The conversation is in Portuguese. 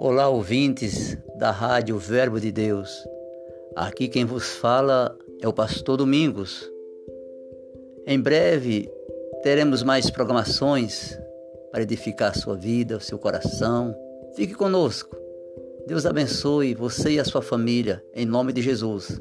Olá, ouvintes da Rádio Verbo de Deus. Aqui quem vos fala é o Pastor Domingos. Em breve teremos mais programações para edificar a sua vida, o seu coração. Fique conosco. Deus abençoe você e a sua família, em nome de Jesus.